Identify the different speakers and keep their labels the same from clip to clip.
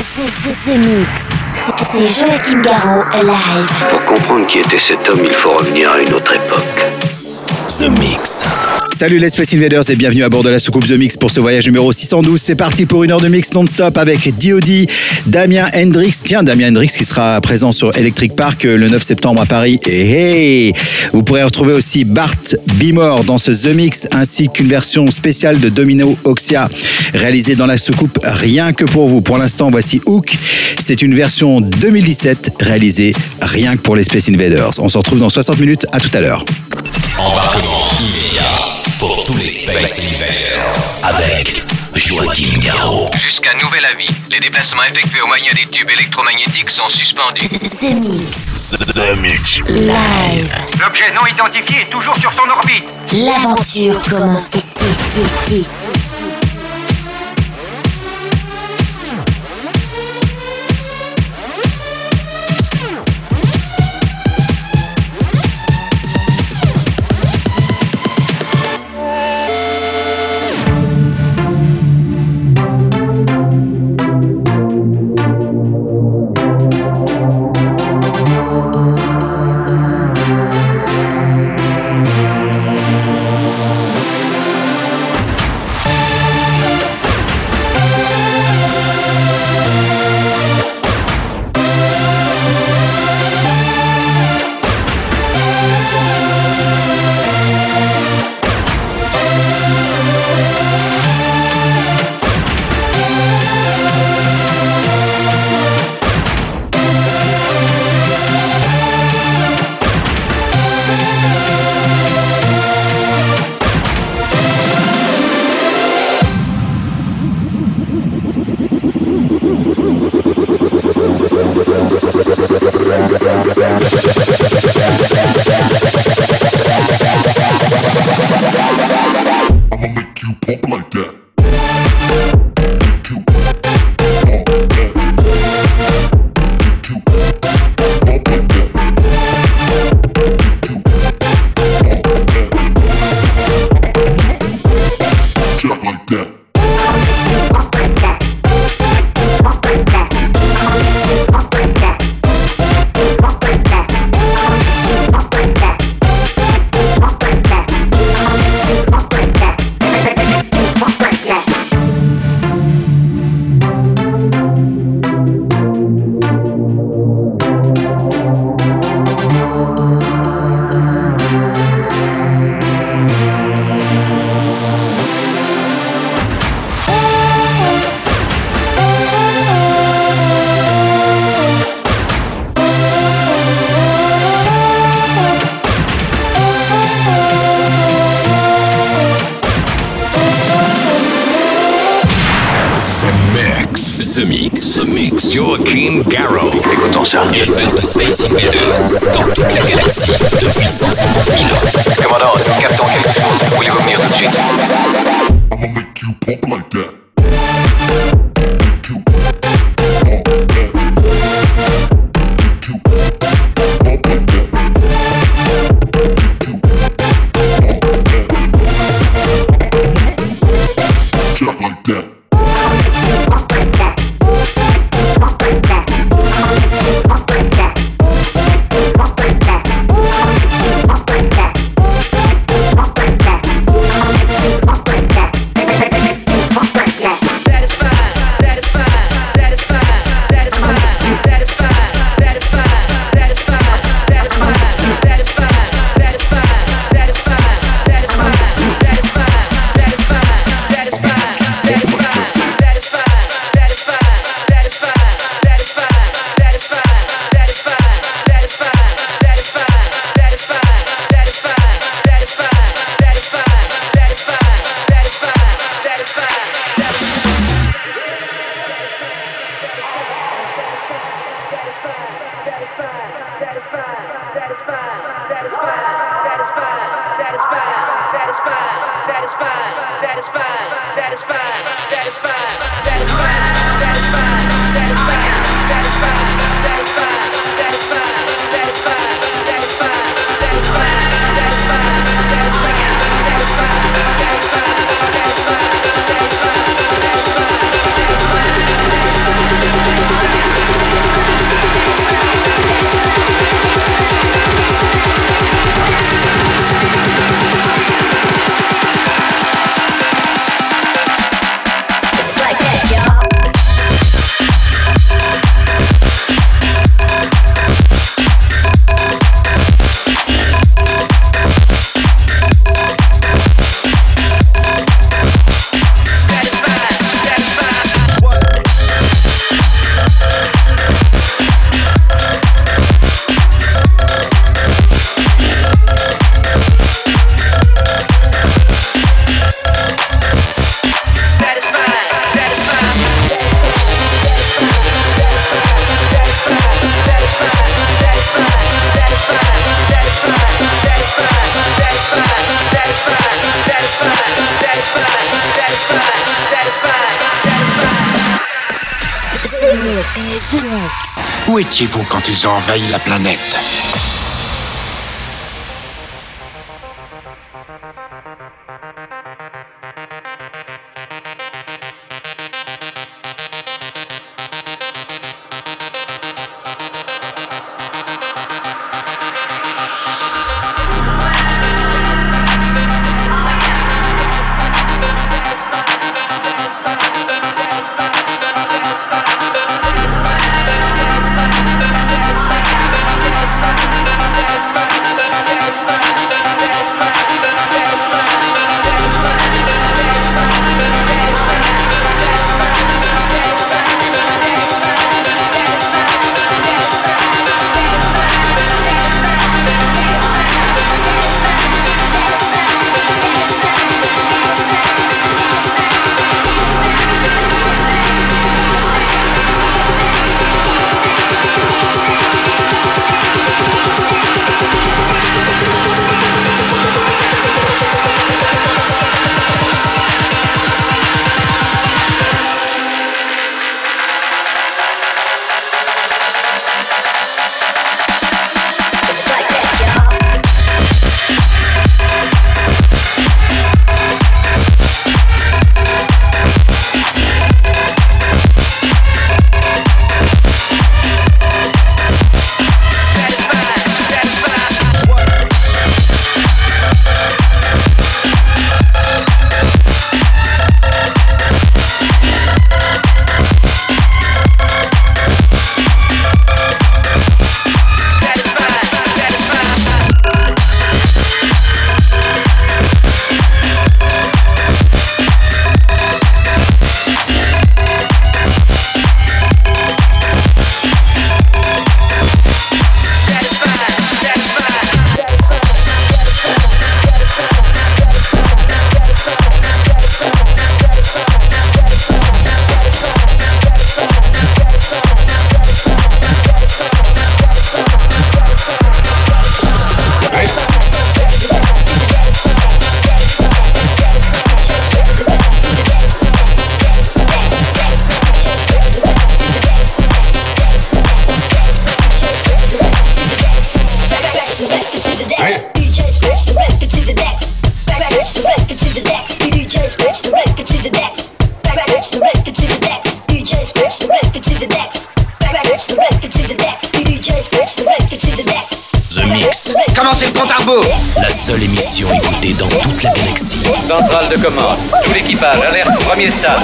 Speaker 1: C'est Joachim live.
Speaker 2: Pour comprendre qui était cet homme, il faut revenir à une autre époque.
Speaker 3: The Mix.
Speaker 4: Salut les Space Invaders et bienvenue à bord de la soucoupe The Mix pour ce voyage numéro 612. C'est parti pour une heure de mix non-stop avec D.O.D., Damien Hendrix. Tiens, Damien Hendrix qui sera présent sur Electric Park euh, le 9 septembre à Paris. Et hey Vous pourrez retrouver aussi Bart Bimore dans ce The Mix ainsi qu'une version spéciale de Domino Oxia réalisée dans la soucoupe rien que pour vous. Pour l'instant, voici Hook. C'est une version 2017 réalisée rien que pour les Space Invaders. On se retrouve dans 60 minutes. À tout à l'heure.
Speaker 3: Embarquement immédiat pour tous les Space Invaders avec Joachim Garraud.
Speaker 5: Jusqu'à nouvel avis, les déplacements effectués au moyen des tubes électromagnétiques sont suspendus.
Speaker 1: The Mix.
Speaker 3: The Mix.
Speaker 1: Live.
Speaker 5: L'objet non identifié est toujours sur son orbite.
Speaker 1: L'aventure commence ici, ici, ici,
Speaker 3: depuis 150 000 ans.
Speaker 5: Commandant, nous captons quelque chose. Voulez-vous venir tout de suite
Speaker 6: I'ma make you pump like that.
Speaker 3: Quand ils ont envahi la planète?
Speaker 7: fiesta.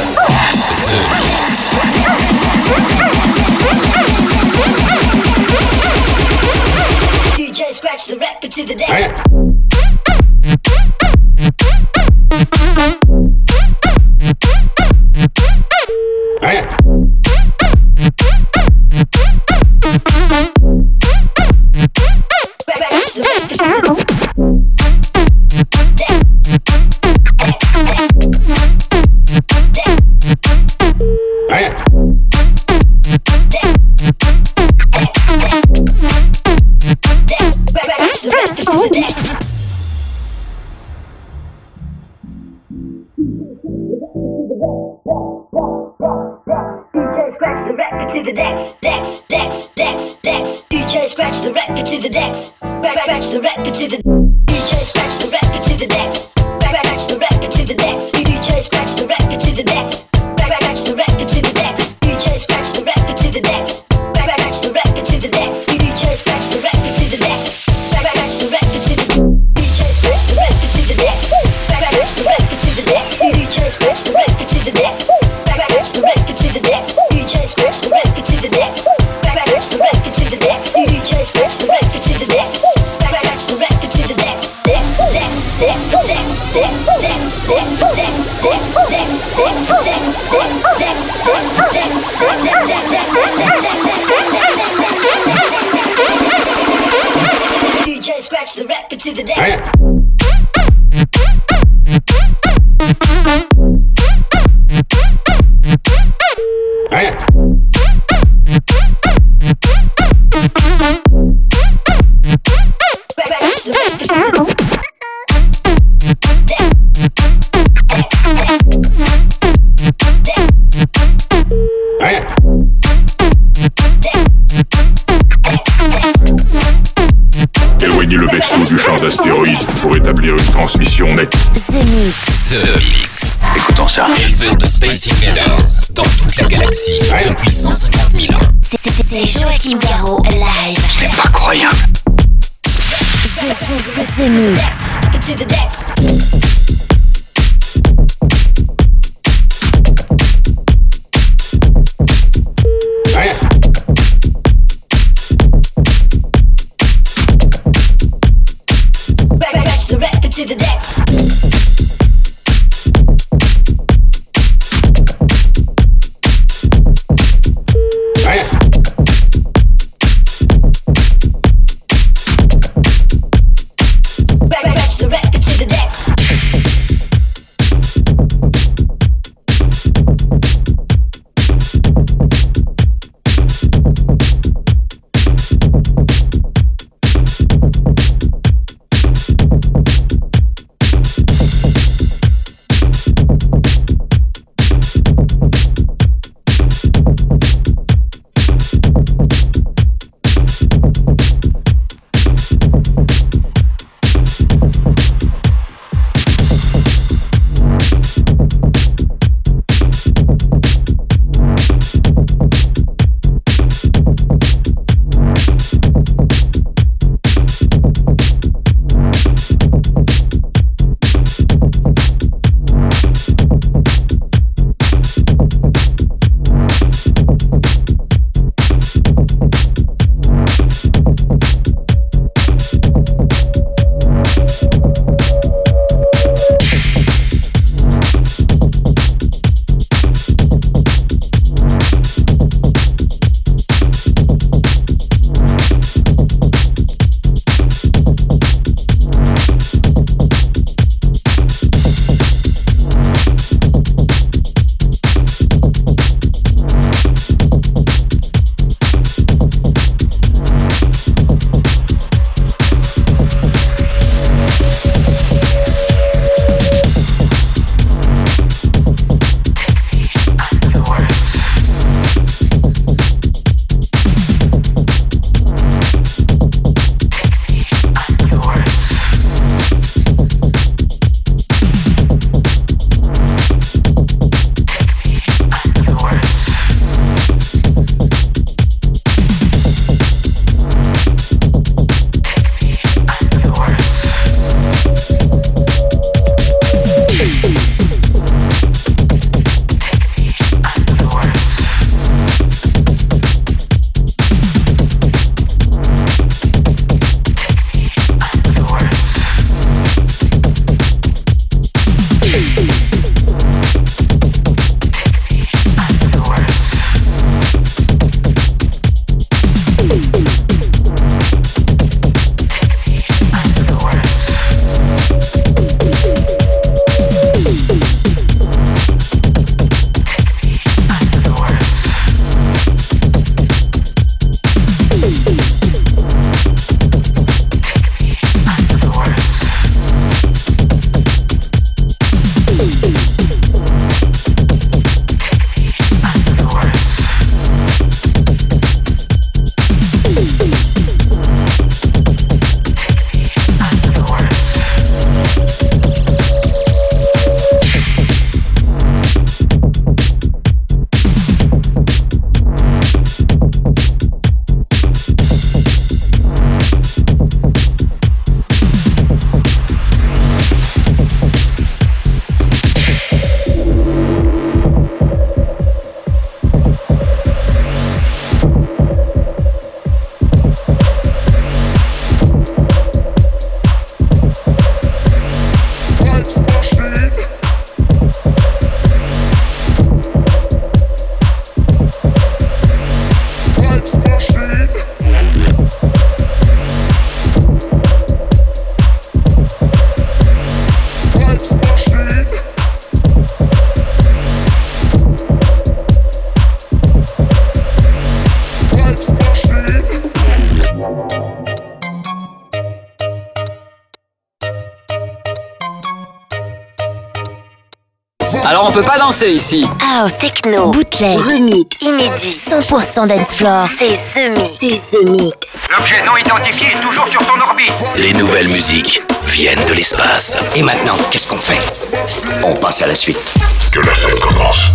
Speaker 7: transmission nette.
Speaker 1: The Mix.
Speaker 3: The Mix.
Speaker 8: Écoutons ça.
Speaker 3: Éleveur de Space Invaders dans toute la galaxie depuis 150 000 ans.
Speaker 1: C'est Joachim Garraud live.
Speaker 8: Je n'ai pas croyable. Hein.
Speaker 1: The, the, the, the Mix.
Speaker 9: To the
Speaker 10: deck. Danser ici.
Speaker 1: House, techno, bootleg, remix, inédit, 100% dance floor. C'est The Mix. C'est The Mix.
Speaker 5: L'objet non identifié est toujours sur ton orbite.
Speaker 3: Les nouvelles musiques viennent de l'espace.
Speaker 11: Et maintenant, qu'est-ce qu'on fait?
Speaker 12: On passe à la suite.
Speaker 13: Que la fête commence.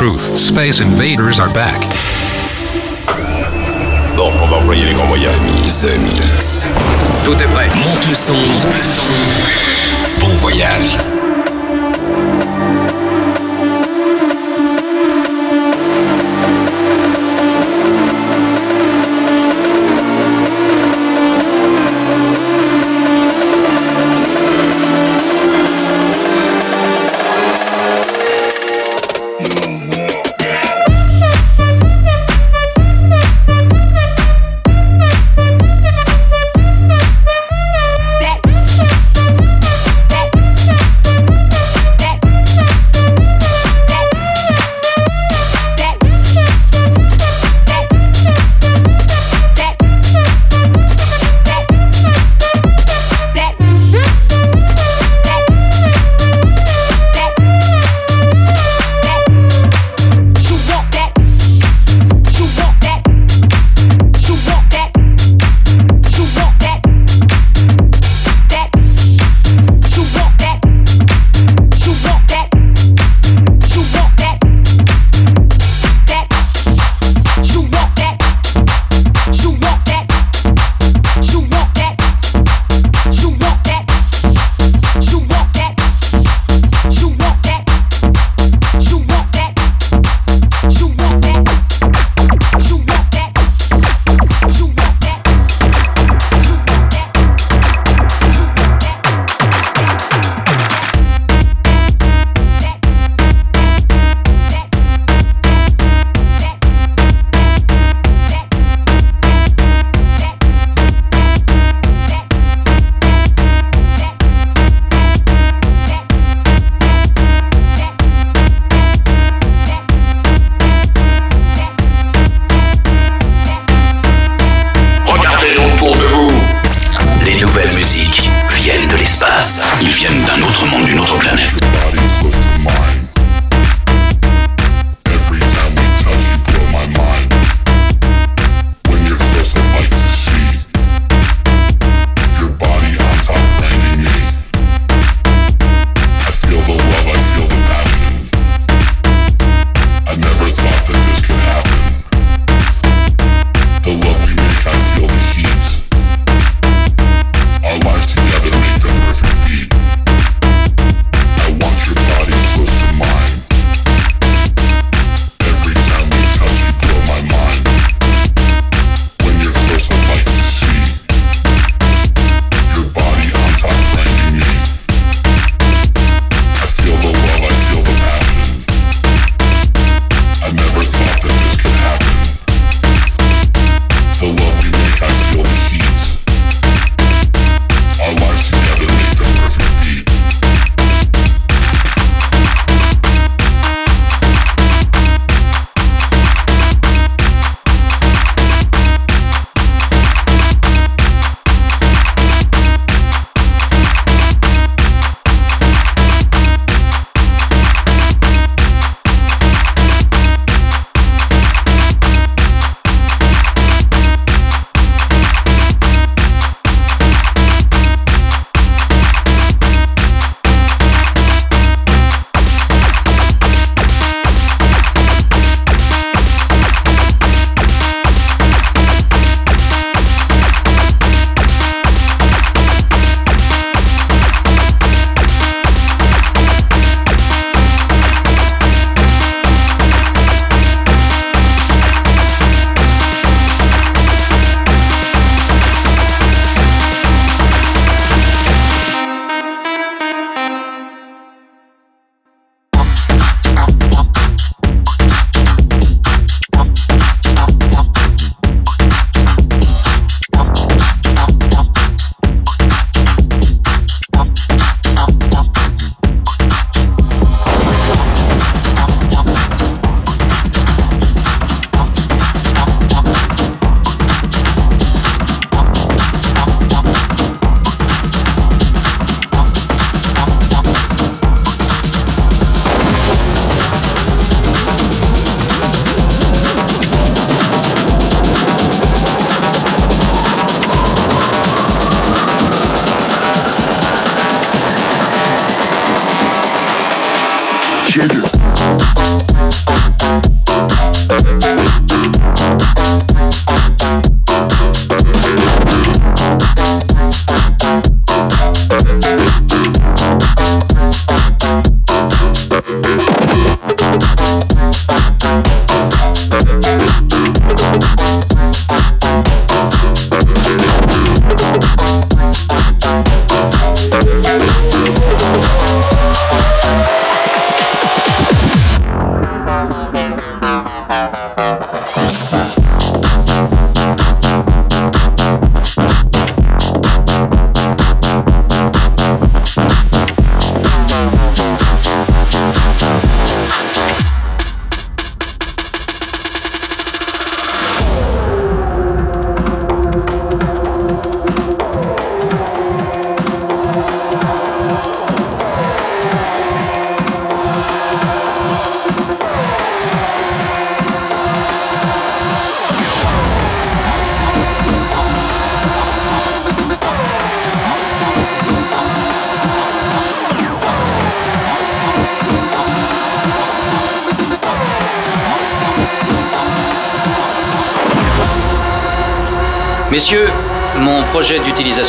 Speaker 14: truth. Space invaders are back.
Speaker 15: Bon, on va envoyer les grands moyens.
Speaker 16: The Mix.
Speaker 13: Tout est prêt.
Speaker 16: Monte le son.
Speaker 17: Monte
Speaker 6: le son. Bon voyage.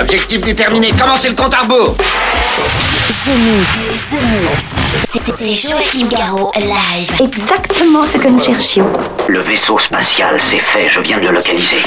Speaker 5: Objectif déterminé, commencez le compte à rebours
Speaker 18: The Mix. The Mix. C'est Joachim Garraud live.
Speaker 19: Exactement ce que nous cherchions.
Speaker 20: Le vaisseau spatial, c'est fait, je viens de le localiser.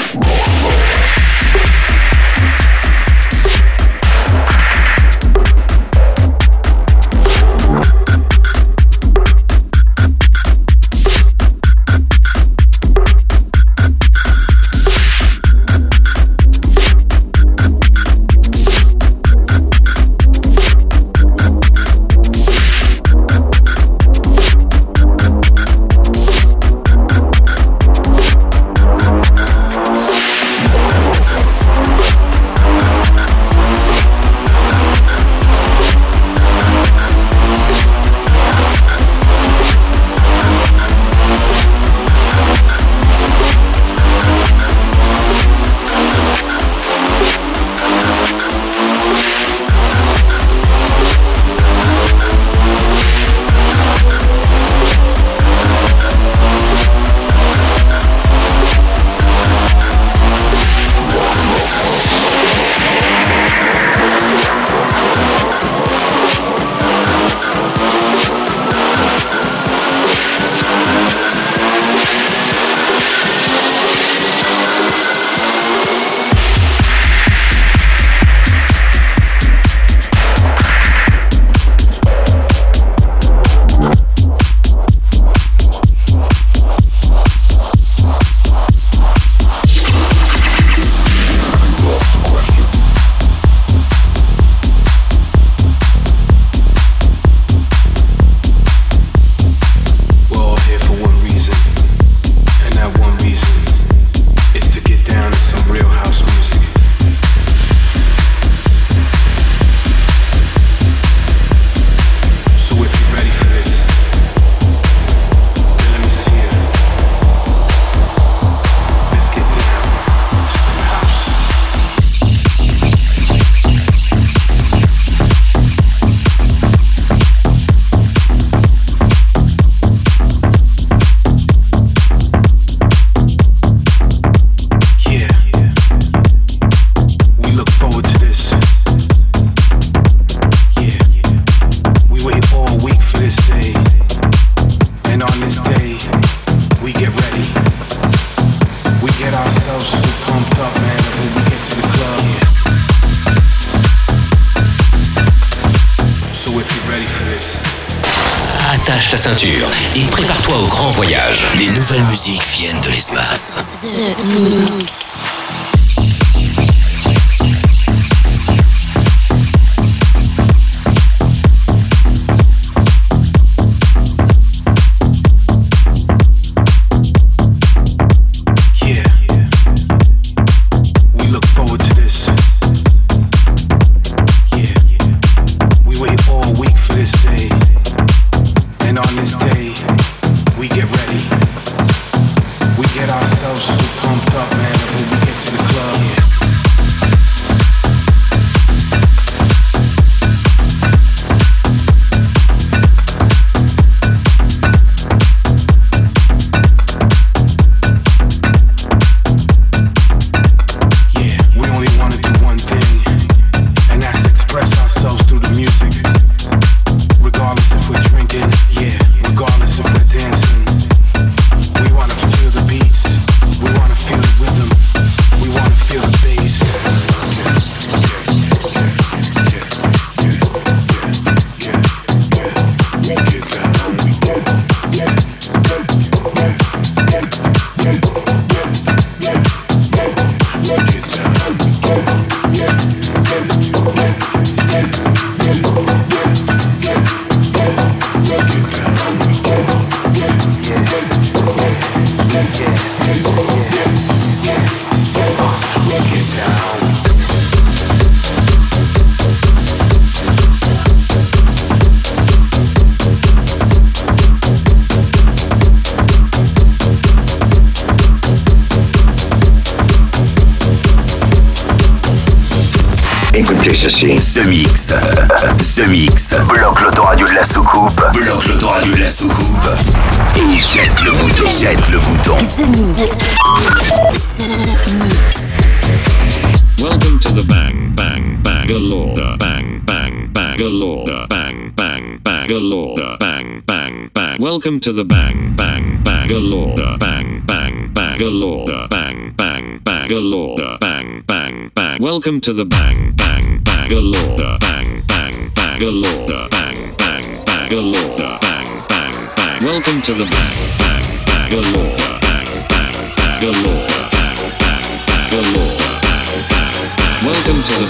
Speaker 21: To the
Speaker 22: Bang Bang Bangalore Bang Bang Bangalore Bang Bang Bangalore Bang Bang Bang Welcome to the Bang Bang Bangalore Bang Bang Bangalore Bang Bang Bangalore Bang Bang Bang Welcome to the Bang Bang Bangalore Bang Bang Bangalore Bang Bang Bangalore bang bang bang. Welcome to the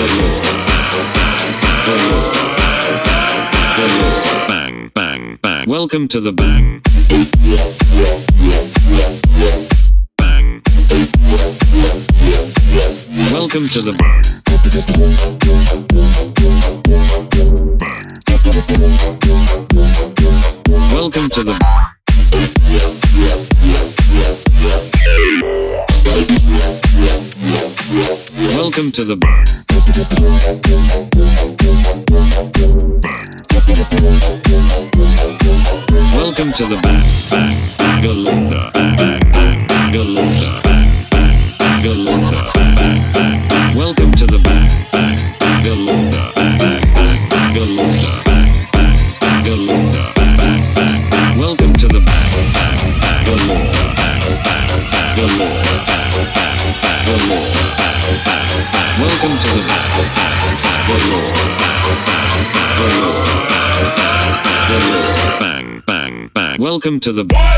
Speaker 22: Bang, Welcome to the bang. Bang. Welcome to the bang. Welcome to the Welcome to the bang. To the to the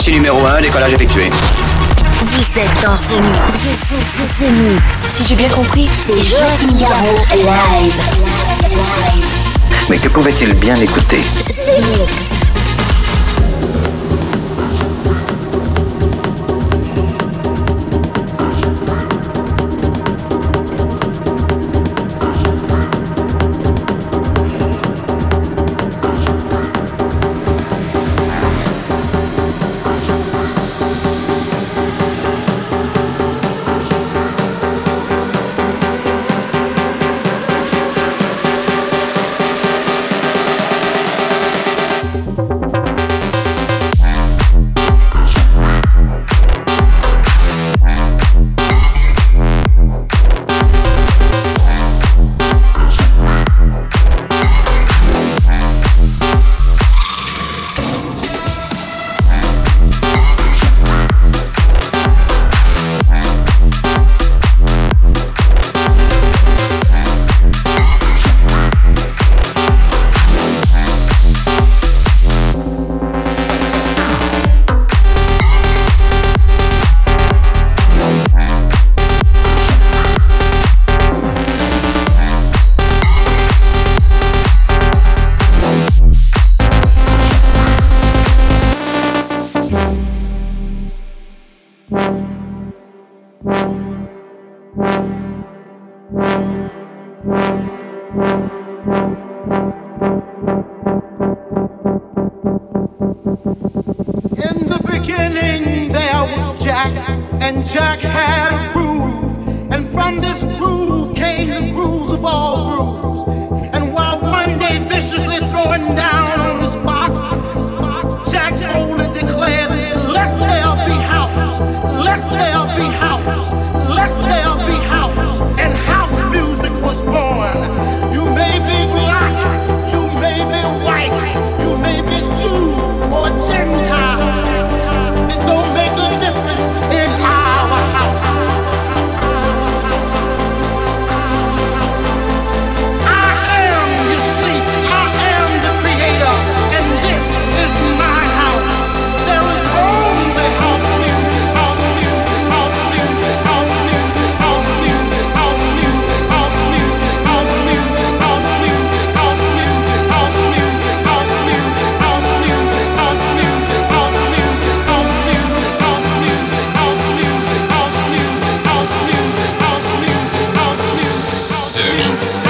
Speaker 6: essai numéro 1, décollage effectué.
Speaker 18: Vous êtes dans ce mix. Ce, mix.
Speaker 19: Si j'ai bien compris,
Speaker 18: c'est Joachim Garraud live. live.
Speaker 20: Mais que pouvait-il bien écouter?
Speaker 18: Ce mix.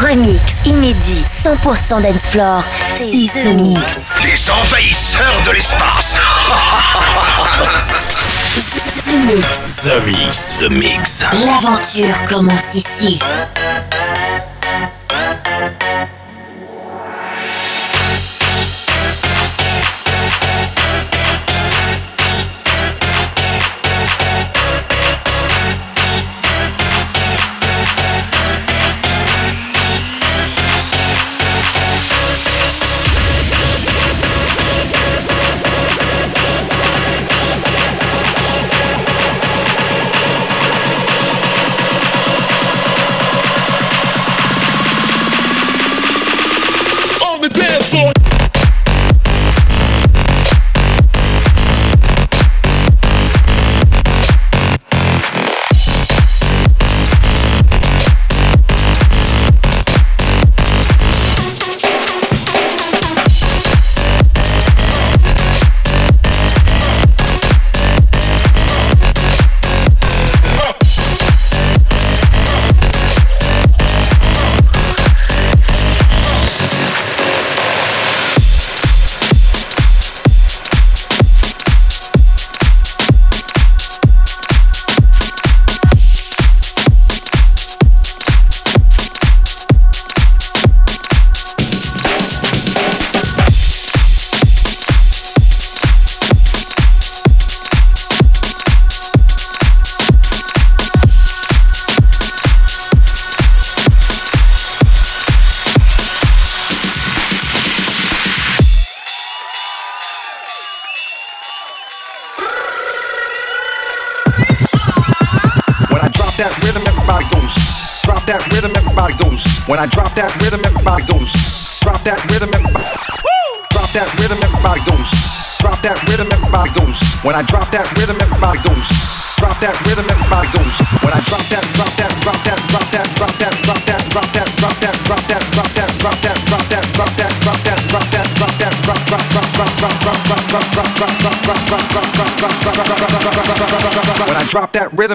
Speaker 1: Remix, inédit, 100% dance floor. C'est ce mix.
Speaker 5: Des envahisseurs de l'espace
Speaker 1: The Mix.
Speaker 3: The Mix. The Mix.
Speaker 1: L'aventure commence ici.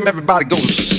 Speaker 23: Everybody goes.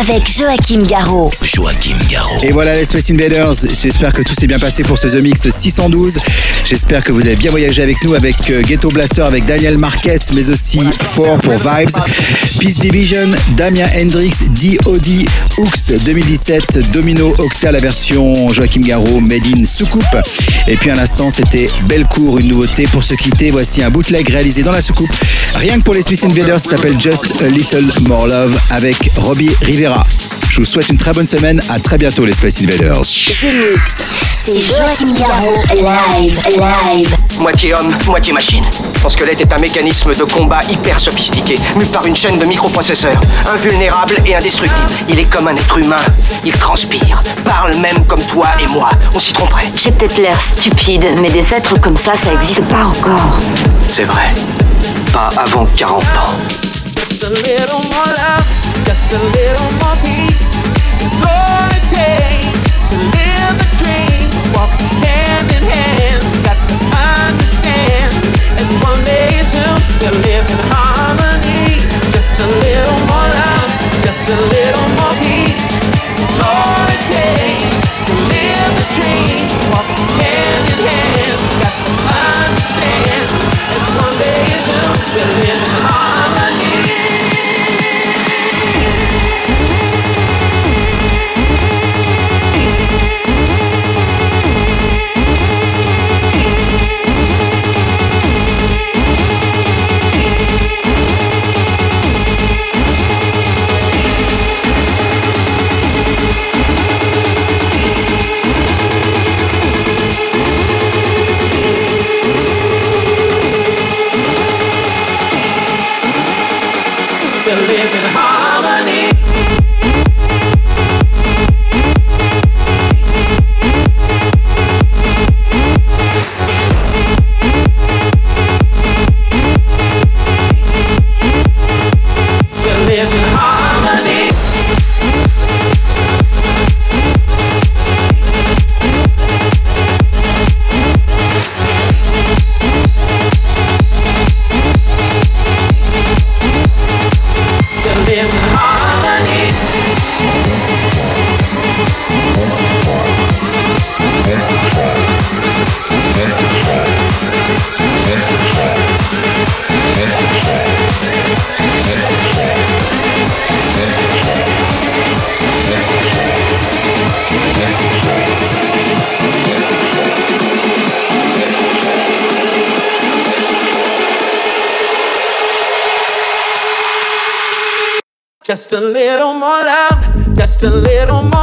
Speaker 1: Avec Joachim Garraud.
Speaker 3: Joachim Garraud.
Speaker 4: Et voilà les Space Invaders, j'espère que tout s'est bien passé pour ce The Mix 612. J'espère que vous avez bien voyagé avec nous avec euh, Ghetto Blaster, avec Daniel Marquez, mais aussi Four pour Vibes, Peace Division, Damien Hendrix, D.O.D., Hooks 2017, Domino Oxia, la version Joachim Garraud, Made in Soucoupe. Et puis à l'instant, c'était Bellecour, une nouveauté pour se quitter. Voici un bootleg réalisé dans la soucoupe. Rien que pour les Space Invaders, ça s'appelle Just a Little More Love avec Robbie Rivera. Je vous souhaite une très bonne semaine. À très bientôt, les Space Invaders.
Speaker 1: The Mix. C'est Joachim Garraud live, live.
Speaker 11: Moitié homme, moitié machine. Son squelette est un mécanisme de combat hyper sophistiqué, mu par une chaîne de microprocesseurs, invulnérable et indestructible. Il est comme un être humain, il transpire, parle même comme toi et moi. On s'y tromperait.
Speaker 24: J'ai peut-être l'air stupide, mais des êtres comme ça, ça existe pas encore.
Speaker 11: C'est vrai. Pas avant 40 ans.
Speaker 17: Just a little more love, just a little more peace. It's all it takes to live the dream, Walk hand in hand. Got
Speaker 25: to understand, and one day soon we'll live in harmony. Just a little more love, just a little more. Just a
Speaker 19: little more
Speaker 17: love, just a little more.